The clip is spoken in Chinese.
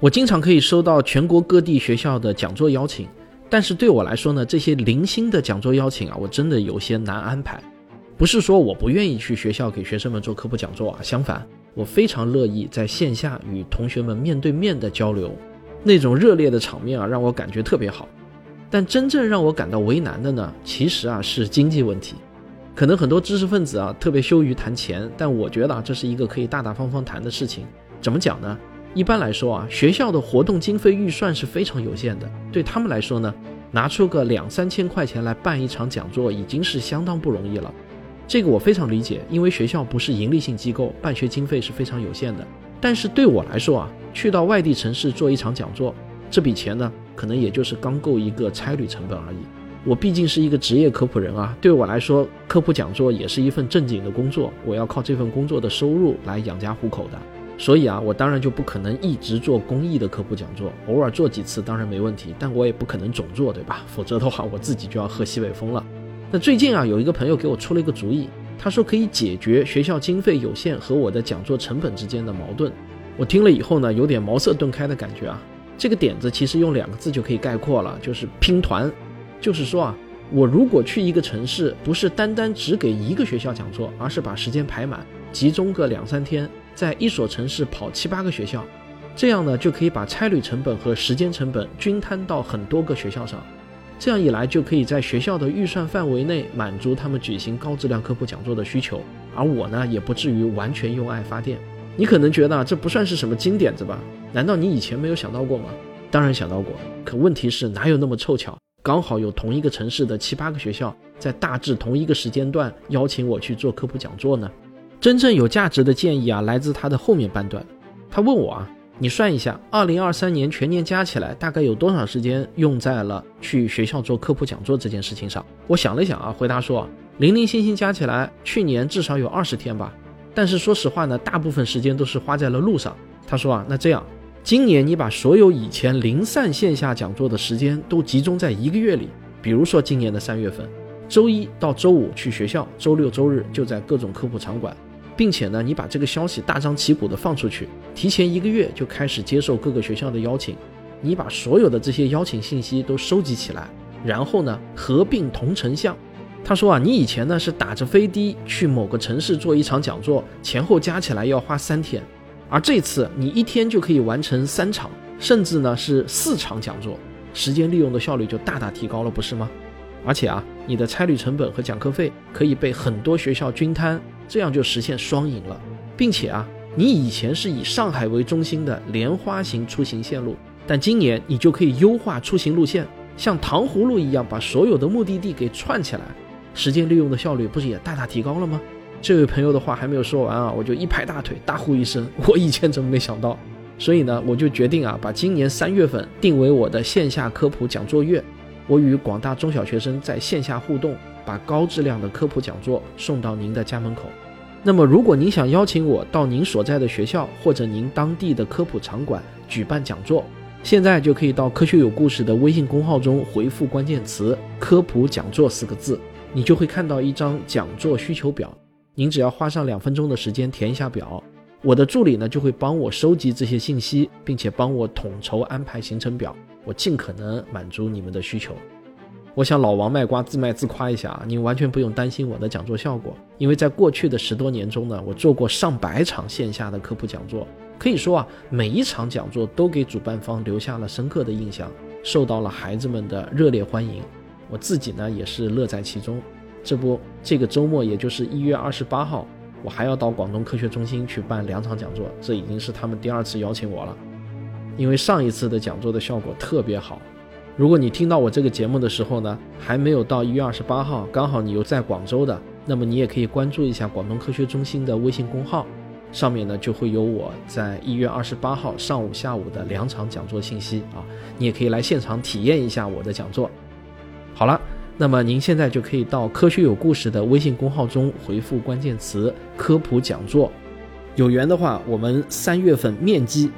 我经常可以收到全国各地学校的讲座邀请，但是对我来说呢，这些零星的讲座邀请啊，我真的有些难安排。不是说我不愿意去学校给学生们做科普讲座啊，相反，我非常乐意在线下与同学们面对面的交流，那种热烈的场面啊，让我感觉特别好。但真正让我感到为难的呢，其实啊是经济问题。可能很多知识分子啊特别羞于谈钱，但我觉得啊这是一个可以大大方方谈的事情。怎么讲呢？一般来说啊，学校的活动经费预算是非常有限的，对他们来说呢，拿出个两三千块钱来办一场讲座已经是相当不容易了。这个我非常理解，因为学校不是盈利性机构，办学经费是非常有限的。但是对我来说啊，去到外地城市做一场讲座，这笔钱呢，可能也就是刚够一个差旅成本而已。我毕竟是一个职业科普人啊，对我来说，科普讲座也是一份正经的工作，我要靠这份工作的收入来养家糊口的。所以啊，我当然就不可能一直做公益的科普讲座，偶尔做几次当然没问题，但我也不可能总做，对吧？否则的话，我自己就要喝西北风了。那最近啊，有一个朋友给我出了一个主意，他说可以解决学校经费有限和我的讲座成本之间的矛盾。我听了以后呢，有点茅塞顿开的感觉啊。这个点子其实用两个字就可以概括了，就是拼团。就是说啊，我如果去一个城市，不是单单只给一个学校讲座，而是把时间排满，集中个两三天，在一所城市跑七八个学校，这样呢就可以把差旅成本和时间成本均摊到很多个学校上。这样一来，就可以在学校的预算范围内满足他们举行高质量科普讲座的需求，而我呢，也不至于完全用爱发电。你可能觉得这不算是什么金点子吧？难道你以前没有想到过吗？当然想到过，可问题是哪有那么凑巧，刚好有同一个城市的七八个学校在大致同一个时间段邀请我去做科普讲座呢？真正有价值的建议啊，来自他的后面半段。他问我啊。你算一下，二零二三年全年加起来大概有多少时间用在了去学校做科普讲座这件事情上？我想了想啊，回答说，零零星星加起来，去年至少有二十天吧。但是说实话呢，大部分时间都是花在了路上。他说啊，那这样，今年你把所有以前零散线下讲座的时间都集中在一个月里，比如说今年的三月份，周一到周五去学校，周六周日就在各种科普场馆。并且呢，你把这个消息大张旗鼓的放出去，提前一个月就开始接受各个学校的邀请，你把所有的这些邀请信息都收集起来，然后呢合并同城项。他说啊，你以前呢是打着飞的去某个城市做一场讲座，前后加起来要花三天，而这次你一天就可以完成三场，甚至呢是四场讲座，时间利用的效率就大大提高了，不是吗？而且啊，你的差旅成本和讲课费可以被很多学校均摊。这样就实现双赢了，并且啊，你以前是以上海为中心的莲花型出行线路，但今年你就可以优化出行路线，像糖葫芦一样把所有的目的地给串起来，时间利用的效率不是也大大提高了吗？这位朋友的话还没有说完啊，我就一拍大腿，大呼一声：我以前怎么没想到？所以呢，我就决定啊，把今年三月份定为我的线下科普讲座月，我与广大中小学生在线下互动。把高质量的科普讲座送到您的家门口。那么，如果您想邀请我到您所在的学校或者您当地的科普场馆举办讲座，现在就可以到“科学有故事”的微信公号中回复关键词“科普讲座”四个字，你就会看到一张讲座需求表。您只要花上两分钟的时间填一下表，我的助理呢就会帮我收集这些信息，并且帮我统筹安排行程表，我尽可能满足你们的需求。我想老王卖瓜自卖自夸一下啊，您完全不用担心我的讲座效果，因为在过去的十多年中呢，我做过上百场线下的科普讲座，可以说啊，每一场讲座都给主办方留下了深刻的印象，受到了孩子们的热烈欢迎，我自己呢也是乐在其中。这不，这个周末也就是一月二十八号，我还要到广东科学中心去办两场讲座，这已经是他们第二次邀请我了，因为上一次的讲座的效果特别好。如果你听到我这个节目的时候呢，还没有到一月二十八号，刚好你又在广州的，那么你也可以关注一下广东科学中心的微信公号，上面呢就会有我在一月二十八号上午、下午的两场讲座信息啊，你也可以来现场体验一下我的讲座。好了，那么您现在就可以到科学有故事的微信公号中回复关键词“科普讲座”，有缘的话，我们三月份面基。